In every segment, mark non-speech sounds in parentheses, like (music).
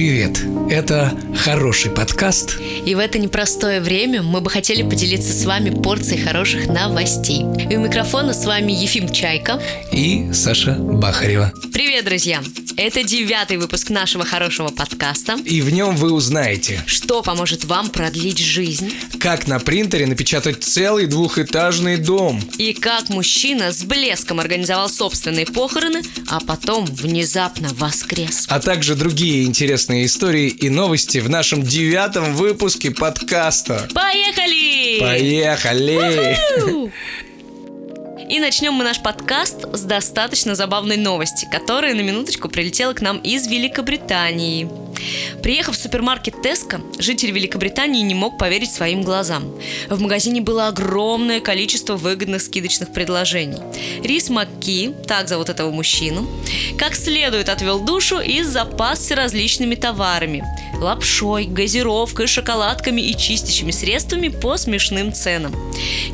Привет! Это хороший подкаст. И в это непростое время мы бы хотели поделиться с вами порцией хороших новостей. И у микрофона с вами Ефим Чайка и Саша Бахарева. Привет, друзья! Это девятый выпуск нашего хорошего подкаста. И в нем вы узнаете, что поможет вам продлить жизнь, как на принтере напечатать целый двухэтажный дом, и как мужчина с блеском организовал собственные похороны, а потом внезапно воскрес. А также другие интересные истории и новости в нашем девятом выпуске подкаста. Поехали! Поехали! (laughs) И начнем мы наш подкаст с достаточно забавной новости, которая на минуточку прилетела к нам из Великобритании. Приехав в супермаркет Теска, житель Великобритании не мог поверить своим глазам. В магазине было огромное количество выгодных скидочных предложений. Рис Макки, так зовут этого мужчину, как следует отвел душу и запасся различными товарами – лапшой, газировкой, шоколадками и чистящими средствами по смешным ценам.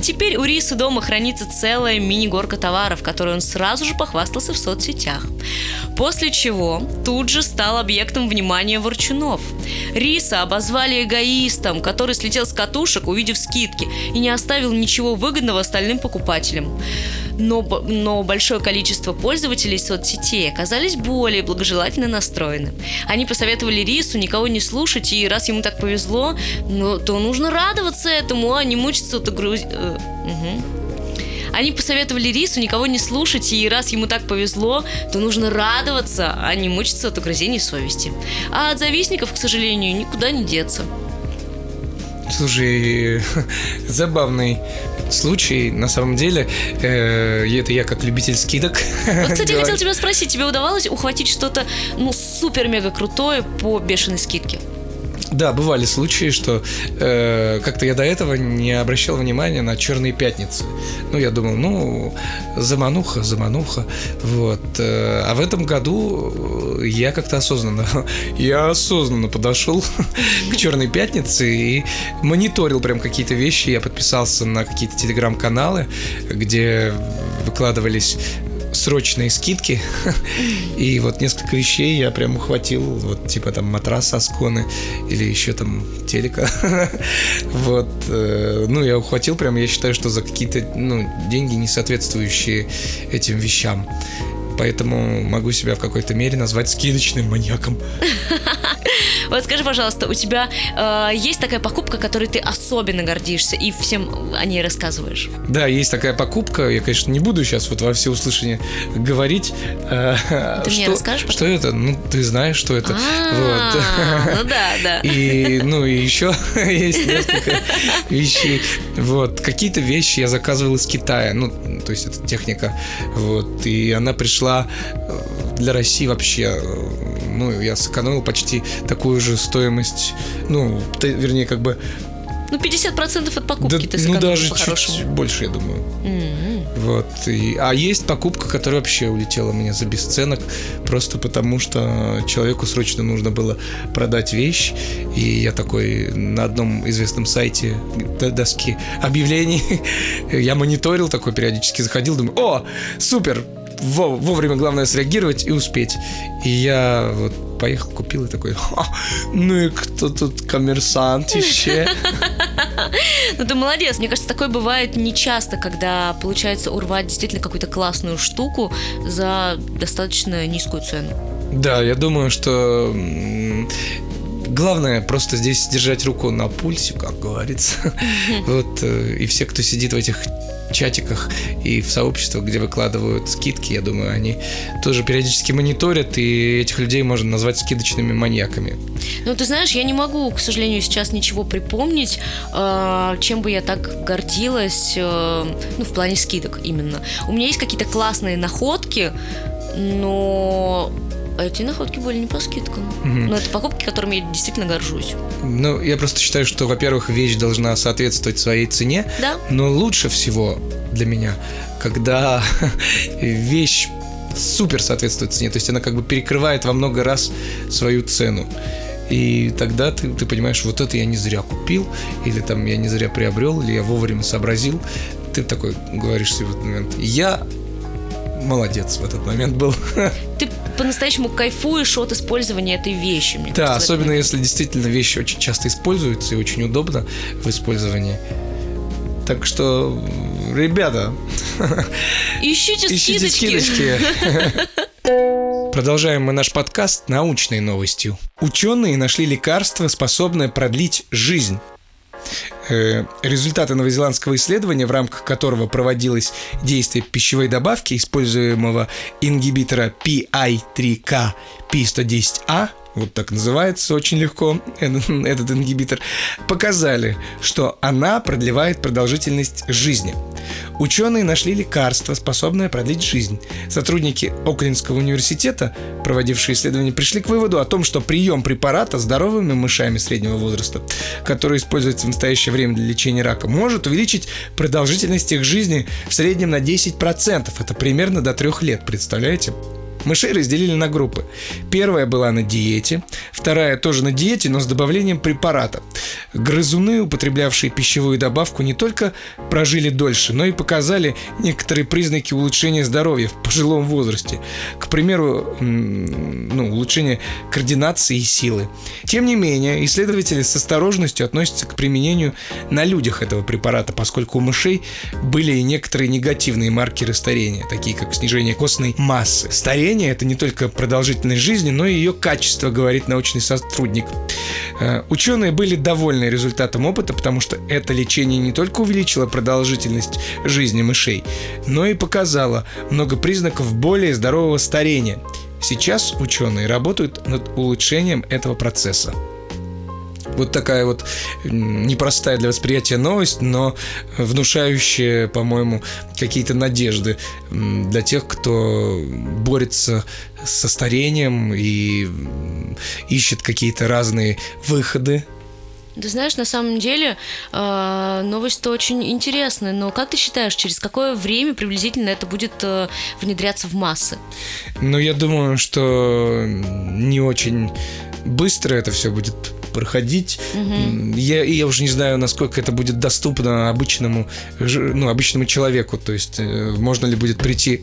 Теперь у Риса дома хранится целая мини-горка товаров, которой он сразу же похвастался в соцсетях. После чего тут же стал объектом внимания ворчунов. Риса обозвали эгоистом, который слетел с катушек, увидев скидки, и не оставил ничего выгодного остальным покупателям. Но, но большое количество пользователей соцсетей оказались более благожелательно настроены. Они посоветовали Рису никого не слушать, и раз ему так повезло, ну, то нужно радоваться этому, а не мучиться от огруз... Э, угу. Они посоветовали Рису никого не слушать, и раз ему так повезло, то нужно радоваться, а не мучиться от угрызений совести. А от завистников, к сожалению, никуда не деться. Слушай, (laughs) забавный случай, на самом деле. Э, это я как любитель скидок. Вот, (laughs) кстати, я хотел тебя спросить, тебе удавалось ухватить что-то, ну, супер-мега крутое по бешеной скидке? Да, бывали случаи, что э, как-то я до этого не обращал внимания на черные пятницы. Ну, я думал, ну, замануха, замануха. Вот. Э, а в этом году я как-то осознанно, (laughs) я осознанно подошел (laughs) к черной пятнице и мониторил прям какие-то вещи. Я подписался на какие-то телеграм-каналы, где выкладывались срочные скидки. (laughs) И вот несколько вещей я прям ухватил. Вот типа там матрас Асконы или еще там телека. (laughs) Вот. Э, ну, я ухватил прям, я считаю, что за какие-то ну, деньги, не соответствующие этим вещам. Поэтому могу себя в какой-то мере назвать скидочным маньяком. (laughs) Вот скажи, пожалуйста, у тебя э, есть такая покупка, которой ты особенно гордишься и всем о ней рассказываешь? Да, есть такая покупка. Я, конечно, не буду сейчас вот во все услышания говорить. Э, ты что, мне расскажешь? Что это? Ну, ты знаешь, что это. А, (laughs) ну да, да. И, ну, и еще (laughs) есть несколько вещей. Вот. Какие-то вещи я заказывал из Китая. Ну, то есть это техника. Вот. И она пришла э, для России вообще ну, я сэкономил почти такую же стоимость, ну, вернее, как бы ну, 50% от покупки да, ты Ну, даже чуть больше, я думаю. Mm-hmm. Вот. И, а есть покупка, которая вообще улетела мне за бесценок, просто потому что человеку срочно нужно было продать вещь. И я такой на одном известном сайте доски объявлений, (laughs) я мониторил такой периодически, заходил, думаю, о, супер, вовремя главное среагировать и успеть. И я вот поехал, купил и такой, ну и кто тут коммерсант еще? Ну ты молодец. Мне кажется, такое бывает нечасто, когда получается урвать действительно какую-то классную штуку за достаточно низкую цену. Да, я думаю, что главное просто здесь держать руку на пульсе, как говорится. Вот э, и все, кто сидит в этих чатиках и в сообществах, где выкладывают скидки, я думаю, они тоже периодически мониторят, и этих людей можно назвать скидочными маньяками. Ну, ты знаешь, я не могу, к сожалению, сейчас ничего припомнить, э, чем бы я так гордилась, э, ну, в плане скидок именно. У меня есть какие-то классные находки, но эти находки были не по скидкам. Угу. Но это покупки, которыми я действительно горжусь. Ну, я просто считаю, что, во-первых, вещь должна соответствовать своей цене. Да. Но лучше всего для меня, когда (laughs) вещь супер соответствует цене. То есть она как бы перекрывает во много раз свою цену. И тогда ты, ты понимаешь, вот это я не зря купил, или там я не зря приобрел, или я вовремя сообразил. Ты такой говоришь себе в этот момент, я молодец в этот момент был. Ты по-настоящему кайфуешь от использования этой вещи, мне Да, кажется, особенно если действительно вещи очень часто используются и очень удобно в использовании. Так что, ребята, Ищите, ищите скидочки. скидочки. Продолжаем мы наш подкаст научной новостью. Ученые нашли лекарство, способное продлить жизнь. Э, Результаты новозеландского исследования, в рамках которого проводилось действие пищевой добавки, используемого ингибитора PI3K P110A, вот так называется очень легко этот (laughs) этот ингибитор, показали, что она продлевает продолжительность жизни. Ученые нашли лекарство, способное продлить жизнь. Сотрудники Оклендского университета, проводившие исследование, пришли к выводу о том, что прием препарата здоровыми мышами среднего возраста, который используется в настоящее время для лечения рака, может увеличить продолжительность их жизни в среднем на 10%. Это примерно до трех лет, представляете? Мышей разделили на группы. Первая была на диете, вторая тоже на диете, но с добавлением препарата. Грызуны, употреблявшие пищевую добавку, не только прожили дольше, но и показали некоторые признаки улучшения здоровья в пожилом возрасте. К примеру, ну, улучшение координации и силы. Тем не менее, исследователи с осторожностью относятся к применению на людях этого препарата, поскольку у мышей были и некоторые негативные маркеры старения, такие как снижение костной массы. Старение – это не только продолжительность жизни, но и ее качество, говорит научный сотрудник. Э, Ученые были довольны результатом опыта, потому что это лечение не только увеличило продолжительность жизни мышей, но и показало много признаков более здорового старения. Сейчас ученые работают над улучшением этого процесса. Вот такая вот непростая для восприятия новость, но внушающая, по-моему, какие-то надежды для тех, кто борется со старением и ищет какие-то разные выходы. Ты знаешь, на самом деле э, новость-то очень интересная, но как ты считаешь, через какое время приблизительно это будет э, внедряться в массы? Но я думаю, что не очень быстро это все будет проходить. М, Я, я уже не знаю, насколько это будет доступно обычному, ну, обычному человеку. То есть, э, можно ли будет прийти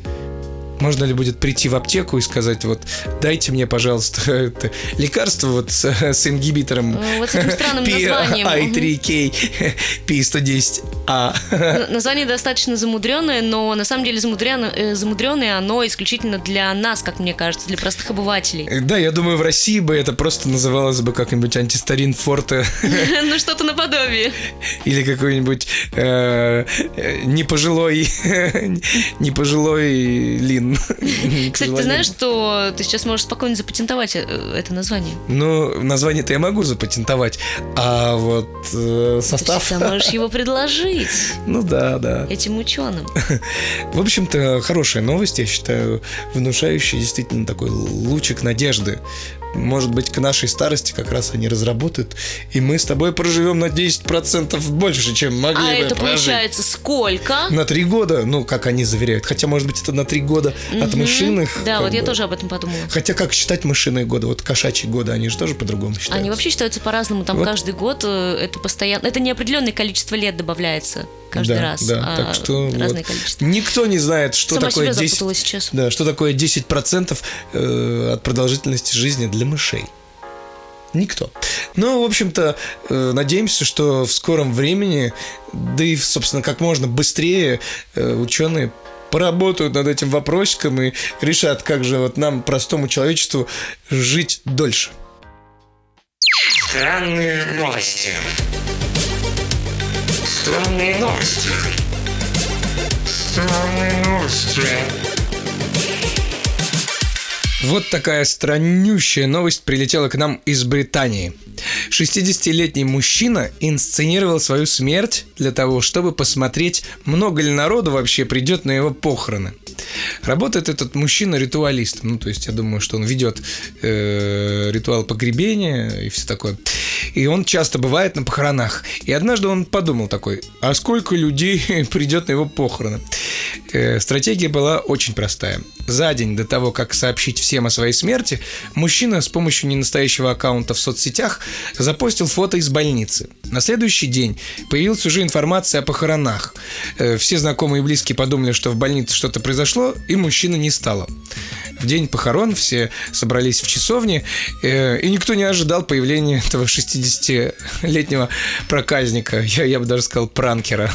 можно ли будет прийти в аптеку и сказать, вот, дайте мне, пожалуйста, (laughs) это лекарство вот с, с ингибитором Э, вот с этим странным (laughs) названием. PI3K P110A. (laughs) Н- Название достаточно замудренное, но на самом деле замудренное, замудренное оно исключительно для нас, как мне кажется, для простых обывателей. Да, я думаю, в России бы это просто называлось бы как-нибудь антистарин форте Ну, что-то наподобие. или какой-нибудь э, э, непожилой непожилой лин. (laughs) Кстати, ты знаешь, что ты сейчас можешь спокойно запатентовать э, это название? Ну, название-то я могу запатентовать, а вот э, Ты состав... всегда можешь его (laughs) предложить Ну да, да. этим ученым. (laughs) В общем-то, хорошая новость, я считаю, внушающая действительно такой лучик надежды. Может быть, к нашей старости как раз они разработают, и мы с тобой проживем на 10% больше, чем могли А бы это прожить. получается сколько? На три года, ну, как они заверяют. Хотя, может быть, это на три года от Мгм. мышиных. Да, вот я бы. тоже об этом подумала. Хотя, как считать мышиные годы? Вот кошачьи годы, они же тоже по-другому считаются. Они вообще считаются по-разному. Там Вот. каждый год э, это постоянно. Это неопределенное количество лет добавляется каждый да, раз. Да, а так что разное вот. количество. Никто не знает, что Сама такое себя 10... запутала сейчас. Да, что такое 10% э, от продолжительности жизни для мышей. Никто. Ну, в общем-то, э, надеемся, что в скором времени, да и, собственно, как можно быстрее э, ученые поработают над этим вопросиком и решат, как же вот нам, простому человечеству, жить дольше. Странные новости. Странные новости. Странные новости. Вот такая страннющая новость прилетела к нам из Британии. 60-летний мужчина инсценировал свою смерть для того, чтобы посмотреть, много ли народу вообще придет на его похороны. Работает этот мужчина ритуалистом, ну то есть я думаю, что он ведет э, ритуал погребения и все такое. И он часто бывает на похоронах. И однажды он подумал такой, а сколько людей (laughs) придет на его похороны? Э, Стратегия была очень простая. За день до того, как сообщить всем о своей смерти, мужчина с помощью ненастоящего аккаунта в соцсетях запостил фото из больницы. На следующий день появилась уже информация о похоронах. Э, Все знакомые и близкие подумали, что в больнице что-то произошло, и мужчины не стало. В день похорон все собрались в часовне, э, и никто не ожидал появления этого 60-летнего проказника, я, я бы даже сказал пранкера.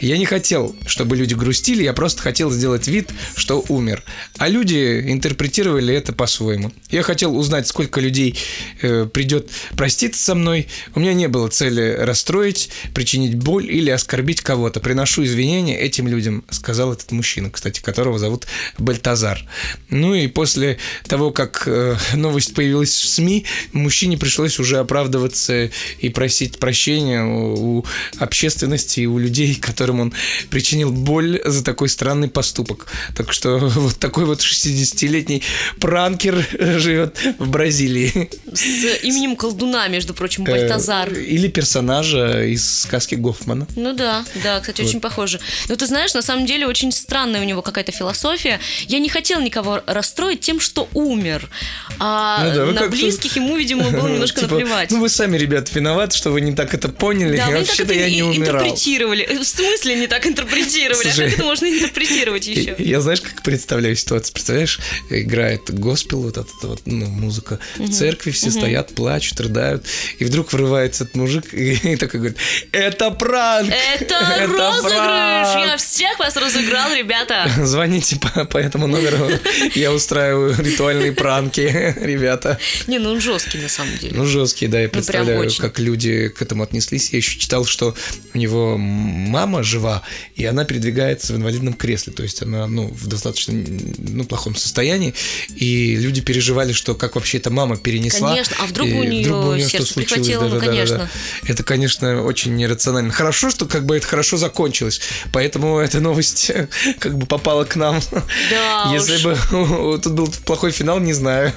Я не хотел, чтобы люди грустили, я просто хотел сделать вид, что умер. А люди интерпретировали это по-своему. Я хотел узнать, сколько людей э, придет проститься со мной. У меня не было цели расстроить, причинить боль или оскорбить кого-то. Приношу извинения этим людям, сказал этот мужчина, кстати, которого зовут Бальтазар. Ну и после того, как э, новость появилась в СМИ, мужчине пришлось уже оправдываться и просить прощения у, общественности и у людей, которым он причинил боль за такой странный поступок. Так что (laughs) вот такой вот 60-летний пранкер живет в Бразилии. С именем колдуна, между прочим, Бальтазар. Э, Или персонажа из сказки Гофмана. Ну да, да, кстати, очень похоже. Но ты знаешь, на самом деле очень странная у него какая-то философия. Я не хотел никого расстроить тем, что умер. А Ну да, на как-то- близких ему, видимо, было (laughs) немножко Типа, наплевать. Ну вы сами, ребят, виноваты, что вы не так это поняли. Да, Вообще-то я не умирал. интерпретировали. В смысле не так интерпретировали? А Слушай, как это можно интерпретировать еще? Я, я знаешь, как представляю ситуацию? Представляешь, играет госпел, вот эта вот ну, музыка в церкви, все стоят, плачут, рыдают, и вдруг врывается этот мужик и, (laughs) и такой говорит, это пранк! Это (laughs) розыгрыш! пранк!» Я всех вас разыграл, ребята! (laughs) Звоните по, по этому номеру, я устраиваю ритуальные пранки, ребята. Не, ну он жесткий на самом деле. Ну, жесткие, да, я прям представляю, как люди к этому отнеслись. Я еще читал, что у него мама жива, и она передвигается в инвалидном кресле, то есть она, ну, в достаточно, ну, плохом состоянии, и люди переживали, что как вообще эта мама перенесла. Конечно, а вдруг и у неё бы неё сердце прихватило, ну, конечно. Это, конечно, очень нерационально. Хорошо, что как бы это хорошо закончилось, поэтому эта новость (laughs) как бы попала к нам. Да (laughs) Если уж. бы (laughs) тут был плохой финал, не знаю.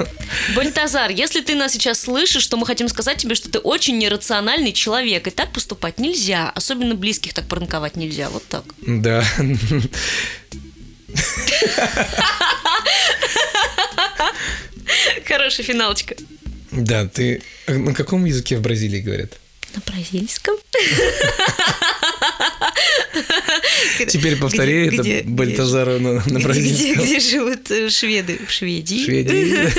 Бальтазар, если ты нас сейчас слышишь, то мы хотим сказать тебе, что ты очень нерациональный человек, и так поступать нельзя, особенно близких так пранковать нельзя, вот так. Да. Хорошая финалочка. Да, ты на каком языке в Бразилии говорят? На бразильском? Теперь повтори Где- это где- Бальтазару на, на Где, где, бразильском. где живут э, шведы? В Шведии. Шведии.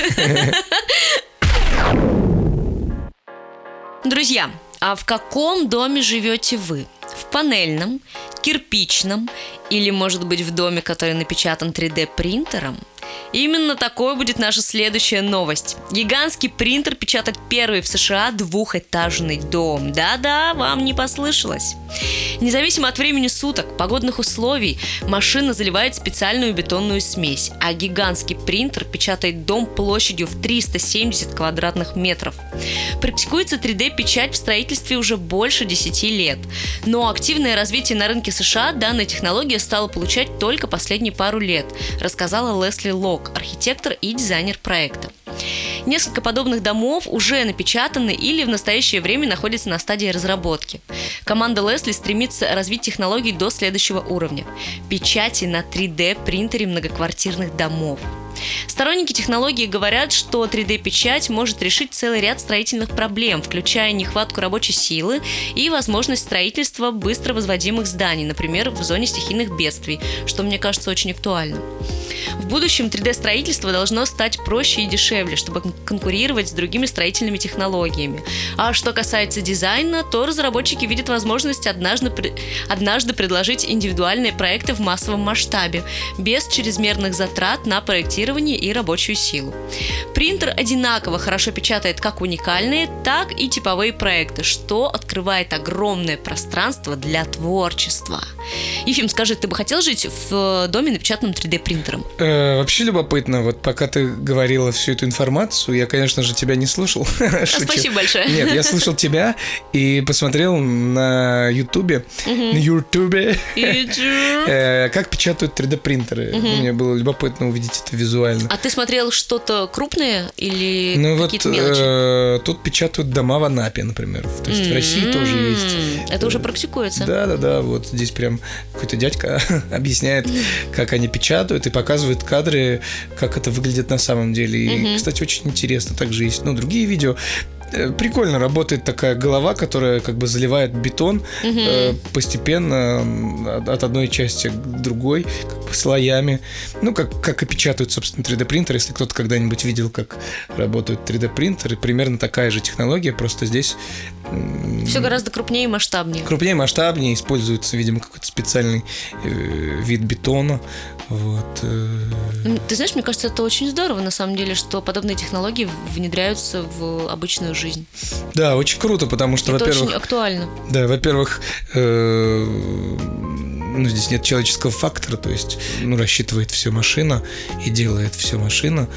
(laughs) Друзья, а в каком доме живете вы? В панельном, кирпичном или, может быть, в доме, который напечатан 3D принтером? Именно такой будет наша следующая новость. Гигантский принтер печатает первый в США двухэтажный дом. Да-да, вам не послышалось. Независимо от времени суток, погодных условий, машина заливает специальную бетонную смесь, а гигантский принтер печатает дом площадью в 370 квадратных метров. Практикуется 3D-печать в строительстве уже больше 10 лет. Но активное развитие на рынке США данная технология стала получать только последние пару лет, рассказала Лесли Лок, архитектор и дизайнер проекта. Несколько подобных домов уже напечатаны или в настоящее время находятся на стадии разработки. Команда Лесли стремится развить технологии до следующего уровня – печати на 3D принтере многоквартирных домов. Сторонники технологии говорят, что 3D-печать может решить целый ряд строительных проблем, включая нехватку рабочей силы и возможность строительства быстро возводимых зданий, например, в зоне стихийных бедствий, что мне кажется очень актуальным. В будущем 3D-строительство должно стать проще и дешевле, чтобы кон- конкурировать с другими строительными технологиями. А что касается дизайна, то разработчики видят возможность однажды, однажды предложить индивидуальные проекты в массовом масштабе, без чрезмерных затрат на проектирование и рабочую силу. Принтер одинаково хорошо печатает как уникальные, так и типовые проекты, что открывает огромное пространство для творчества. Ефим, скажи, ты бы хотел жить в э, доме, напечатанном 3D принтером? Э, вообще любопытно, вот пока ты говорила всю эту информацию, я, конечно же, тебя не слушал. А, (laughs) спасибо большое. Нет, я слушал тебя и посмотрел на Ютубе, на Ютубе, (laughs) э, как печатают 3D-принтеры. Мне было любопытно увидеть это визуально. А ты смотрел что-то крупное или Ну вот какие-то мелочи? э, тут печатают дома в Анапе, например. То есть в России тоже есть. Это уже практикуется. Да, да, да. Вот здесь прям какой-то дядька (laughs) объясняет, как они печатают и показывает кадры, как это выглядит на самом деле. И, кстати, очень интересно. Также есть, ну, другие видео. Э, Прикольно работает такая голова, которая как бы заливает бетон э, постепенно от- от одной части к другой, как бы слоями. Ну, как, как и печатают, собственно, 3D-принтеры. Если кто-то когда-нибудь видел, как работают 3D-принтеры, примерно такая же технология, просто здесь Все гораздо крупнее и масштабнее. крупнее, масштабнее, используется, видимо, какой-то специальный э, вид бетона. Вот. Ты знаешь, мне кажется, это очень здорово, на самом деле, что подобные технологии внедряются в обычную жизнь. Да, очень круто, потому что, во-первых, очень актуально. да, во-первых, э, ну, здесь нет человеческого фактора, то есть, ну, рассчитывает все машина и делает все машина,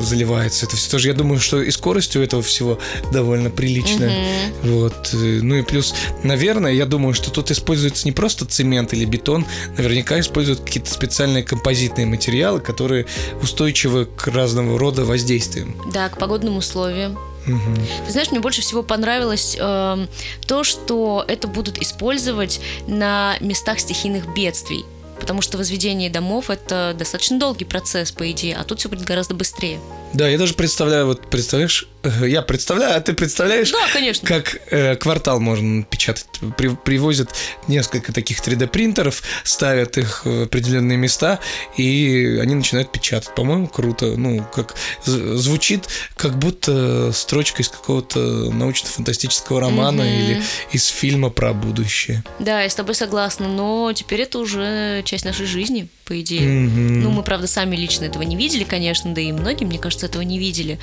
заливается это все тоже. Я думаю, что и скорость у этого всего довольно приличная. Вот. э, Ну и плюс, наверное, я думаю, что тут используется не просто цемент или бетон, наверняка используют какие-то специальные композитные материалы, которые устойчивы к разного рода воздействиям. Да, к погодным условиям. Мгм. Ты знаешь, мне больше всего понравилось эм, то, что это будут использовать на местах стихийных бедствий. Потому что возведение домов это достаточно долгий процесс, по идее, а тут все будет гораздо быстрее. Да, я даже представляю, вот представляешь, э, я представляю, а ты представляешь, Да, конечно. как э, квартал можно печатать. При- привозят несколько таких 3D-принтеров, ставят их в определенные места, и они начинают печатать. По-моему, круто. Ну, как звучит, как будто строчка из какого-то научно-фантастического романа Мгм. или из фильма про будущее. Да, я с тобой согласна, но теперь это уже часть нашей жизни, по идее. Мгм. Ну, мы, правда, сами лично этого не видели, конечно, да и многие, мне кажется, этого не видели.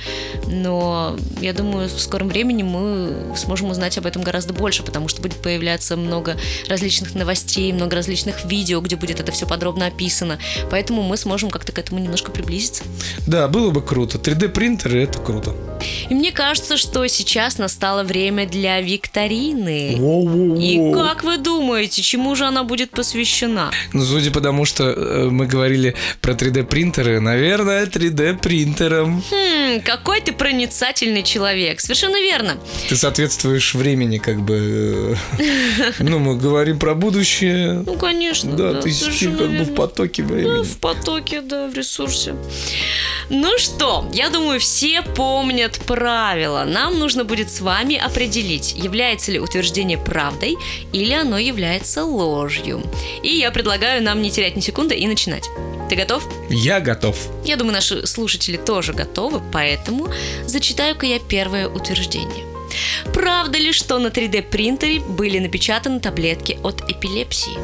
Но я думаю, в скором времени мы сможем узнать об этом гораздо больше, потому что будет появляться много различных новостей, много различных видео, где будет это все подробно описано. Поэтому мы сможем как-то к этому немножко приблизиться. Да, было бы круто. 3D-принтеры это круто. И мне кажется, что сейчас настало время для викторины. Воу-воу-воу. И как вы думаете, чему же она будет посвящена? Ну, судя по тому, что э, мы говорили про 3D-принтеры, наверное, 3D-принтером. Хм, какой ты проницательный человек. Совершенно верно. Ты соответствуешь времени, как бы. э, (laughs) Ну, мы говорим про будущее. Ну, конечно. Да, ты как бы в потоке времени. в потоке, да, в ресурсе. Ну что, я думаю, все помнят правила. Нам нужно будет с вами определить, является ли утверждение правдой или оно является ложью. И я предлагаю нам не терять ни секунды и начинать. Ты готов? Я готов. Я думаю, наши слушатели тоже готовы, поэтому зачитаю-ка я первое утверждение. Правда ли, что на 3D-принтере были напечатаны таблетки от эпилепсии?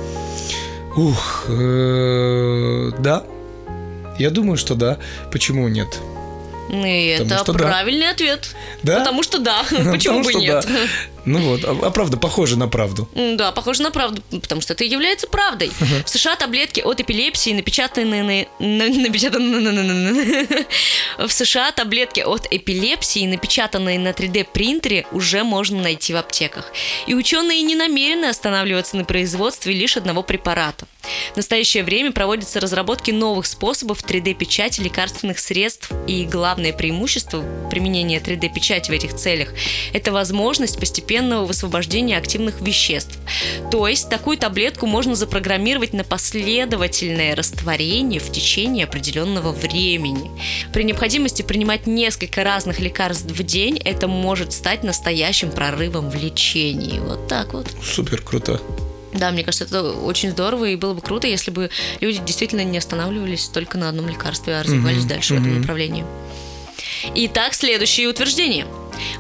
Ух, э, да. Я думаю, что да. Почему нет? Ну, И Потому это что да. правильный ответ. Да? Потому что да. (laughs) Почему Потому бы нет? да. Ну вот, а, а правда, похоже на правду. Да, похоже на правду, потому что это является правдой. В США таблетки от эпилепсии напечатанные на... на- напечатаны на- на- на- на- В США таблетки от эпилепсии, напечатанные на 3D-принтере, уже можно найти в аптеках. И ученые не намерены останавливаться на производстве лишь одного препарата. В настоящее время проводятся разработки новых способов 3D-печати лекарственных средств, и главное преимущество применения 3D-печати в этих целях – это возможность постепенного высвобождения активных веществ. То есть такую таблетку можно запрограммировать на последовательное растворение в течение определенного времени. При необходимости принимать несколько разных лекарств в день это может стать настоящим прорывом в лечении. Вот так вот. Супер круто. Да, мне кажется, это очень здорово, и было бы круто, если бы люди действительно не останавливались только на одном лекарстве, а развивались Мгм, дальше в этом направлении. Итак, следующее утверждение.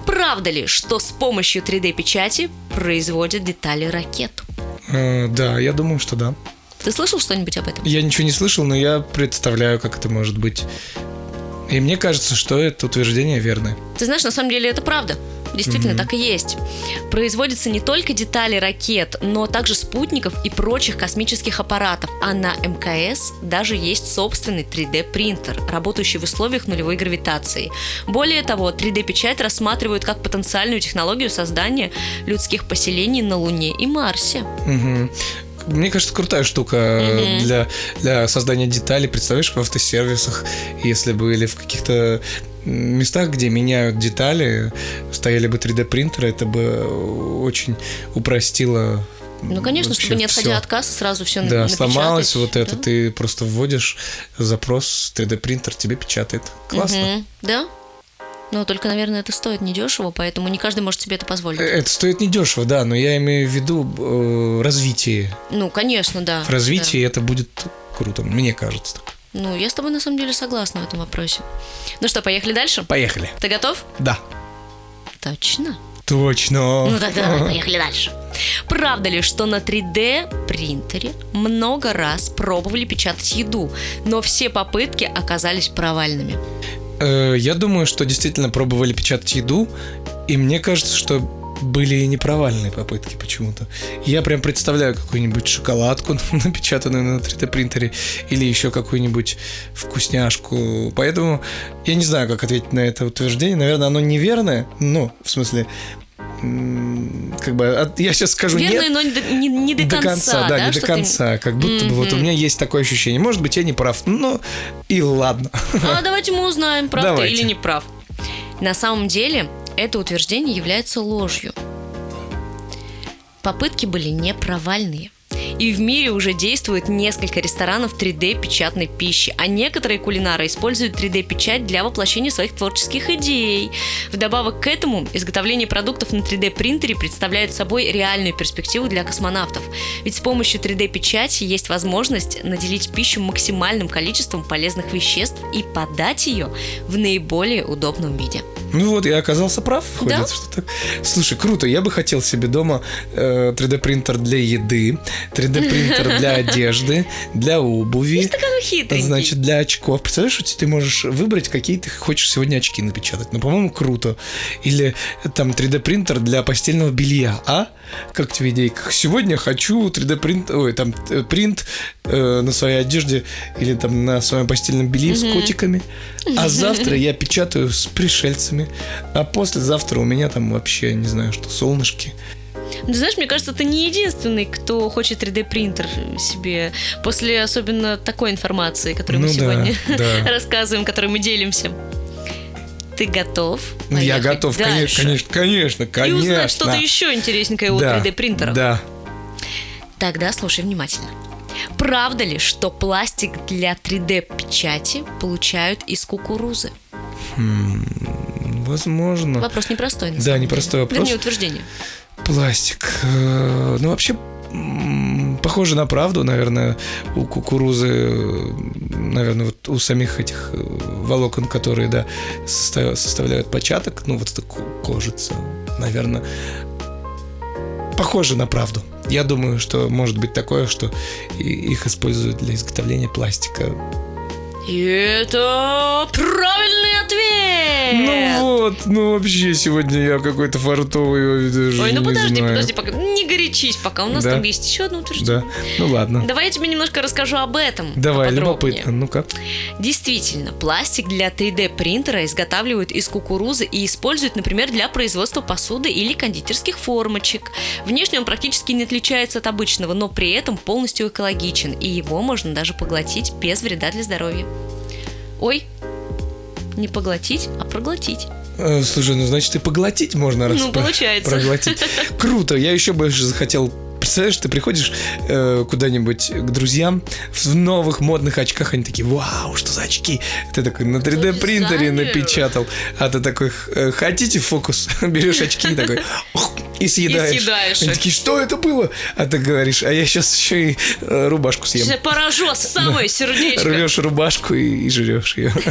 Правда ли, что с помощью 3D-печати производят детали ракет? Э, да, я думаю, что да. Ты слышал что-нибудь об этом? Я ничего не слышал, но я представляю, как это может быть. И мне кажется, что это утверждение верное. Ты знаешь, на самом деле это правда. Действительно так и есть. Производятся не только детали ракет, но также спутников и прочих космических аппаратов. А на МКС даже есть собственный 3D-принтер, работающий в условиях нулевой гравитации. Более того, 3D-печать рассматривают как потенциальную технологию создания людских поселений на Луне и Марсе. Мгм. Мне кажется, крутая штука Мгм. для, для создания деталей. Представляешь, в автосервисах, если бы или в каких-то местах, где меняют детали, стояли бы 3D-принтеры, это бы очень упростило Ну, конечно, чтобы не отходя всё. от кассы, сразу все Да, сломалось вот это, да? ты просто вводишь запрос, 3D-принтер тебе печатает. Классно. Мгм. Да? Но только, наверное, это стоит недешево, поэтому не каждый может себе это позволить. Э, Это стоит недешево, да, но я имею в виду э, развитие. Ну, конечно, да. В развитии это будет круто, мне кажется. так. Ну, я с тобой на самом деле согласна в этом вопросе. Ну что, поехали дальше? Поехали. Ты готов? Да. Точно. Точно. Ну тогда давай, поехали дальше. Правда ли, что на 3D принтере много раз пробовали печатать еду, но все попытки оказались провальными? Э, Я думаю, что действительно пробовали печатать еду, и мне кажется, что были и непровальные попытки почему-то. Я прям представляю какую-нибудь шоколадку, (laughs) напечатанную на 3D принтере, или еще какую-нибудь вкусняшку. Поэтому я не знаю, как ответить на это утверждение. Наверное, оно неверное. Ну, в смысле, как бы я сейчас скажу Верно, нет. но не до, не- не до конца, да, не что до ты- конца. Как будто бы вот у меня есть такое ощущение. Может быть, я не прав. Ну, и ладно. А давайте мы узнаем, прав ты Давайте. или не прав. На самом деле, это утверждение является ложью. Попытки были не провальные. И в мире уже действует несколько ресторанов 3D-печатной пищи, а некоторые кулинары используют 3D-печать для воплощения своих творческих идей. Вдобавок к этому, изготовление продуктов на 3D-принтере представляет собой реальную перспективу для космонавтов. Ведь с помощью 3D-печати есть возможность наделить пищу максимальным количеством полезных веществ и подать ее в наиболее удобном виде. Ну вот, я оказался прав. Да? Выходит, что так. Слушай, круто. Я бы хотел себе дома э, 3D-принтер для еды, 3D-принтер (laughs) для одежды, для обуви. Такой ну, хитренький. Значит, для очков. Представляешь, что ты можешь выбрать, какие ты хочешь сегодня очки напечатать. Ну, по-моему, круто. Или там 3D-принтер для постельного белья. А? Как тебе идейка? Сегодня хочу 3D-принт, ой, там, э, принт э, на своей одежде или там на своем постельном белье с котиками. А завтра я печатаю с пришельцами. А послезавтра у меня там вообще, не знаю, что, солнышки. Ты знаешь, мне кажется, ты не единственный, кто хочет 3D-принтер себе после особенно такой информации, которую мы Ну да, сегодня да. (laughs) рассказываем, которой мы делимся. Ты готов? Ну, Я готов, дальше? конечно, конечно, конечно, И узнать что-то еще интересненькое у Да, 3D-принтера. Да. Тогда слушай внимательно. Правда ли, что пластик для 3D-печати получают из кукурузы? Возможно. Вопрос непростой. Да, деле. непростой вопрос. Вернее, утверждение. Пластик. э, Ну, вообще, похоже на правду, наверное, у кукурузы, наверное, вот у самих этих э, волокон, которые, да, состав- составляют початок, ну, вот эта кожица, наверное, похоже на правду. Я думаю, что может быть такое, что их используют для изготовления пластика. И это правильный ответ! Ну вот, ну вообще сегодня я какой-то фартовый, даже Ой, ну подожди, знаю. подожди, пока. Не горячись пока. У нас Да. там есть еще одно утверждение. Да, ну ладно. Давай я тебе немножко расскажу об этом. Давай, любопытно, ну-ка. Действительно, пластик для 3D принтера изготавливают из кукурузы и используют, например, для производства посуды или кондитерских формочек. Внешне он практически не отличается от обычного, но при этом полностью экологичен, и его можно даже поглотить без вреда для здоровья. Ой, не поглотить, а проглотить. Э, Слушай, ну значит и поглотить можно раз Ну, получается. проглотить. (laughs) Круто, я еще больше захотел. Представляешь, ты приходишь э, куда-нибудь к друзьям в новых модных очках, они такие, вау, что за очки? Ты такой на 3D принтере напечатал, а ты такой, «Э, хотите фокус? (laughs) Берешь очки и такой, и съедаешь. съедаешь Они такие, что это было? А ты говоришь, а я сейчас еще и э, рубашку съем. Я поражу (laughs) самое сердечко. Рвешь рубашку и, и жрешь ее. (laughs)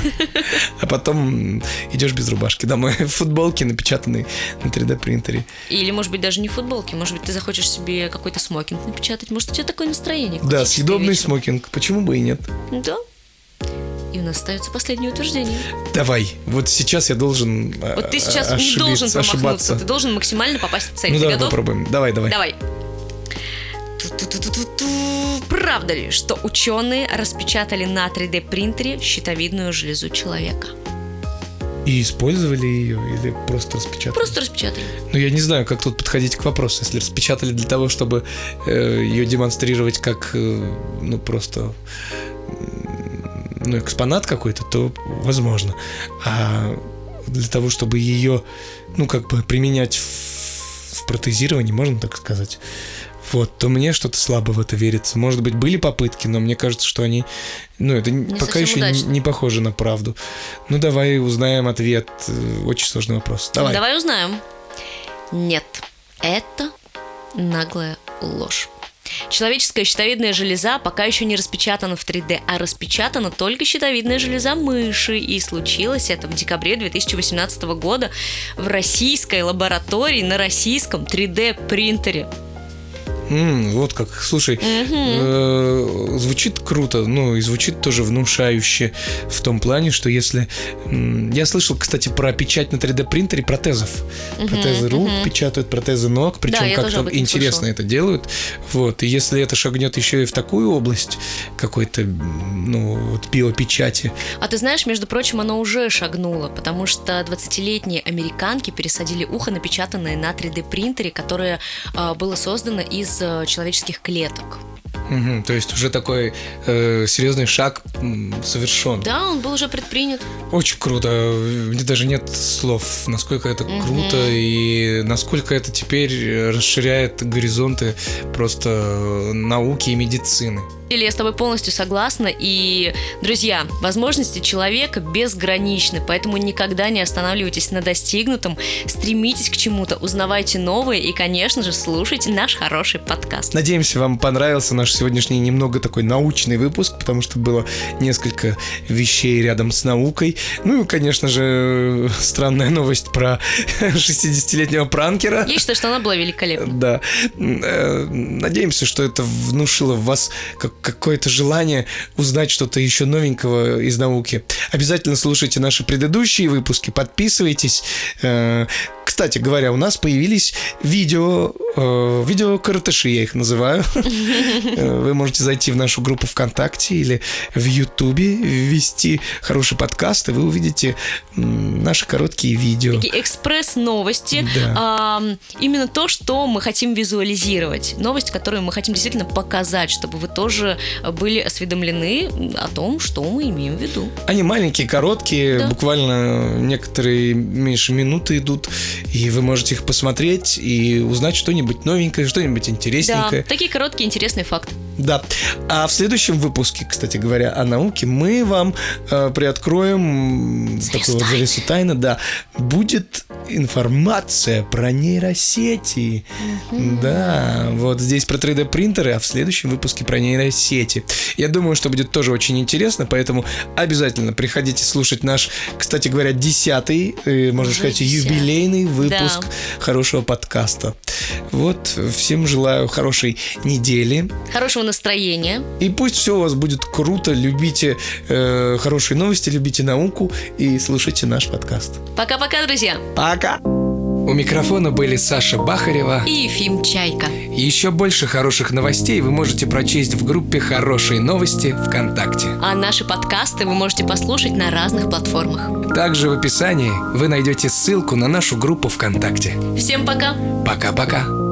А потом идешь без рубашки домой в футболке, напечатанной на 3D принтере. Или, может быть, даже не футболки. Может быть, ты захочешь себе какой-то смокинг напечатать. Может, у тебя такое настроение. Да, съедобный вечером. смокинг. Почему бы и нет? Да. И у нас остается последнее утверждение. Давай, вот сейчас я должен э, Вот ты сейчас не должен промахнуться, ошибаться. ты должен максимально попасть в цель. Ну ты давай готов? попробуем. Давай, давай. Давай. Правда ли, что ученые распечатали на 3D принтере щитовидную железу человека? И использовали ее или просто распечатали? Просто распечатали. Ну, я не знаю, как тут подходить к вопросу. Если распечатали для того, чтобы э, ее демонстрировать как, э, ну, просто ну, экспонат какой-то, то возможно. А для того, чтобы ее, ну, как бы применять в, в протезировании, можно так сказать, вот, то мне что-то слабо в это верится. Может быть, были попытки, но мне кажется, что они, ну, это не- пока еще не, удачно. не похоже на правду. Ну, давай узнаем ответ. Очень сложный вопрос. Давай. Давай узнаем. Нет, это наглая ложь. Человеческая щитовидная железа пока еще не распечатана в 3D, а распечатана только щитовидная железа мыши. И случилось это в декабре 2018 года в российской лаборатории на российском 3D принтере. М, вот как. Слушай, э, звучит круто, ну и звучит тоже внушающе в том плане, что если... м, Я слышал, кстати, про печать на 3D принтере протезов. Протезы рук печатают, протезы ног, причем тоже как-то интересно слышала. это делают. Вот, и если это шагнет еще и в такую область какой-то, ну, вот биопечати, А ты знаешь, между прочим, оно уже шагнуло, потому что 20-летние американки пересадили ухо, напечатанное на 3D принтере, которое а, было создано из а, человеческих клеток. Мгм, то есть уже такой э, серьезный шаг совершен. Да, он был уже предпринят. Очень круто. Мне даже нет слов, насколько это круто и насколько это теперь расширяет горизонты просто э, науки и медицины. Или я с тобой полностью согласна. И, друзья, возможности человека безграничны, поэтому никогда не останавливайтесь на достигнутом, стремитесь к чему-то, узнавайте новое и, конечно же, слушайте наш хороший подкаст. Надеемся, вам понравился наш сегодняшний немного такой научный выпуск, потому что было несколько вещей рядом с наукой. Ну и, конечно же, странная новость про (laughs) 60-летнего пранкера. Я считаю, что она была великолепна. Да. Э, Надеемся, что это внушило в вас как- какое-то желание узнать что-то еще новенького из науки. Обязательно слушайте наши предыдущие выпуски, подписывайтесь. Кстати говоря, у нас появились видео, э, видео-каратыши, я их называю. (laughs) Э, Вы можете зайти в нашу группу ВКонтакте или в Ютубе, ввести хороший подкаст, и вы увидите наши короткие видео. Такие экспресс-новости. Да. Ам, именно то, что мы хотим визуализировать. Новость, которую мы хотим действительно показать, чтобы вы тоже были осведомлены о том, что мы имеем в виду. Они маленькие, короткие, Да. буквально некоторые меньше минуты идут, и вы можете их посмотреть и узнать что-нибудь новенькое, что-нибудь Да, интересненькое. такие короткие интересные факты. Да. А в следующем выпуске, кстати говоря, о науке, мы вам э, приоткроем Завесу такую вот завесу тайны, да. Будет информация про нейросети. Да, вот здесь про 3D принтеры, а в следующем выпуске про нейросети. Я думаю, что будет тоже очень интересно, поэтому обязательно приходите слушать наш, кстати говоря, десятый, э, можно Уже сказать, десятый. юбилейный выпуск Да. хорошего подкаста. Вот, всем желаю хорошей недели. Хорошего настроения. И пусть все у вас будет круто, любите э, хорошие новости, любите науку и слушайте наш подкаст. Пока-пока, друзья. Пока! У микрофона были Саша Бахарева. И Ефим Чайка. Еще больше хороших новостей вы можете прочесть в группе «Хорошие новости» ВКонтакте. А наши подкасты вы можете послушать на разных платформах. Также в описании вы найдете ссылку на нашу группу ВКонтакте. Всем пока! Пока-пока!